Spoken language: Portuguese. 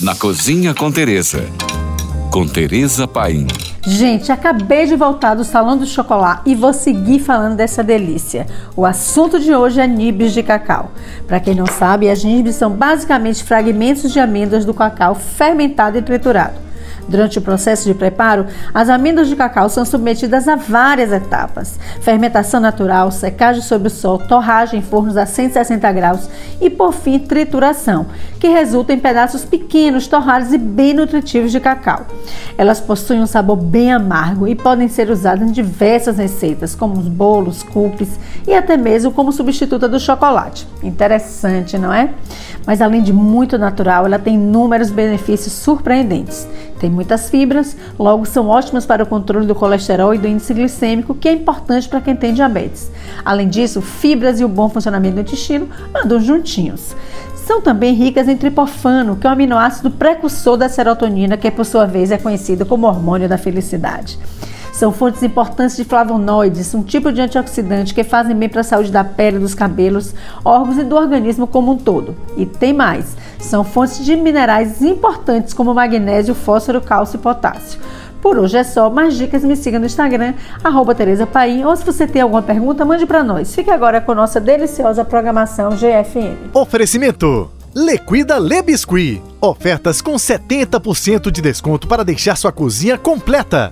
na Cozinha com Teresa. Com Teresa Paim. Gente, acabei de voltar do Salão do Chocolate e vou seguir falando dessa delícia. O assunto de hoje é nibs de cacau. Para quem não sabe, as nibs são basicamente fragmentos de amêndoas do cacau fermentado e triturado. Durante o processo de preparo, as amêndoas de cacau são submetidas a várias etapas: fermentação natural, secagem sob o sol, torragem em fornos a 160 graus e, por fim, trituração, que resulta em pedaços pequenos, torrados e bem nutritivos de cacau. Elas possuem um sabor bem amargo e podem ser usadas em diversas receitas, como os bolos, cookies e até mesmo como substituta do chocolate. Interessante, não é? Mas além de muito natural, ela tem inúmeros benefícios surpreendentes. Tem muitas fibras, logo são ótimas para o controle do colesterol e do índice glicêmico, que é importante para quem tem diabetes. Além disso, fibras e o bom funcionamento do intestino andam juntinhos. São também ricas em tripofano, que é um aminoácido precursor da serotonina, que por sua vez é conhecido como hormônio da felicidade. São fontes importantes de flavonoides, um tipo de antioxidante que fazem bem para a saúde da pele, dos cabelos, órgãos e do organismo como um todo. E tem mais, são fontes de minerais importantes como magnésio, fósforo, cálcio e potássio. Por hoje é só, mais dicas me siga no Instagram, arroba Tereza Paim, ou se você tem alguma pergunta, mande para nós. Fique agora com nossa deliciosa programação GFM. Oferecimento Lequida Le Biscuit. Ofertas com 70% de desconto para deixar sua cozinha completa.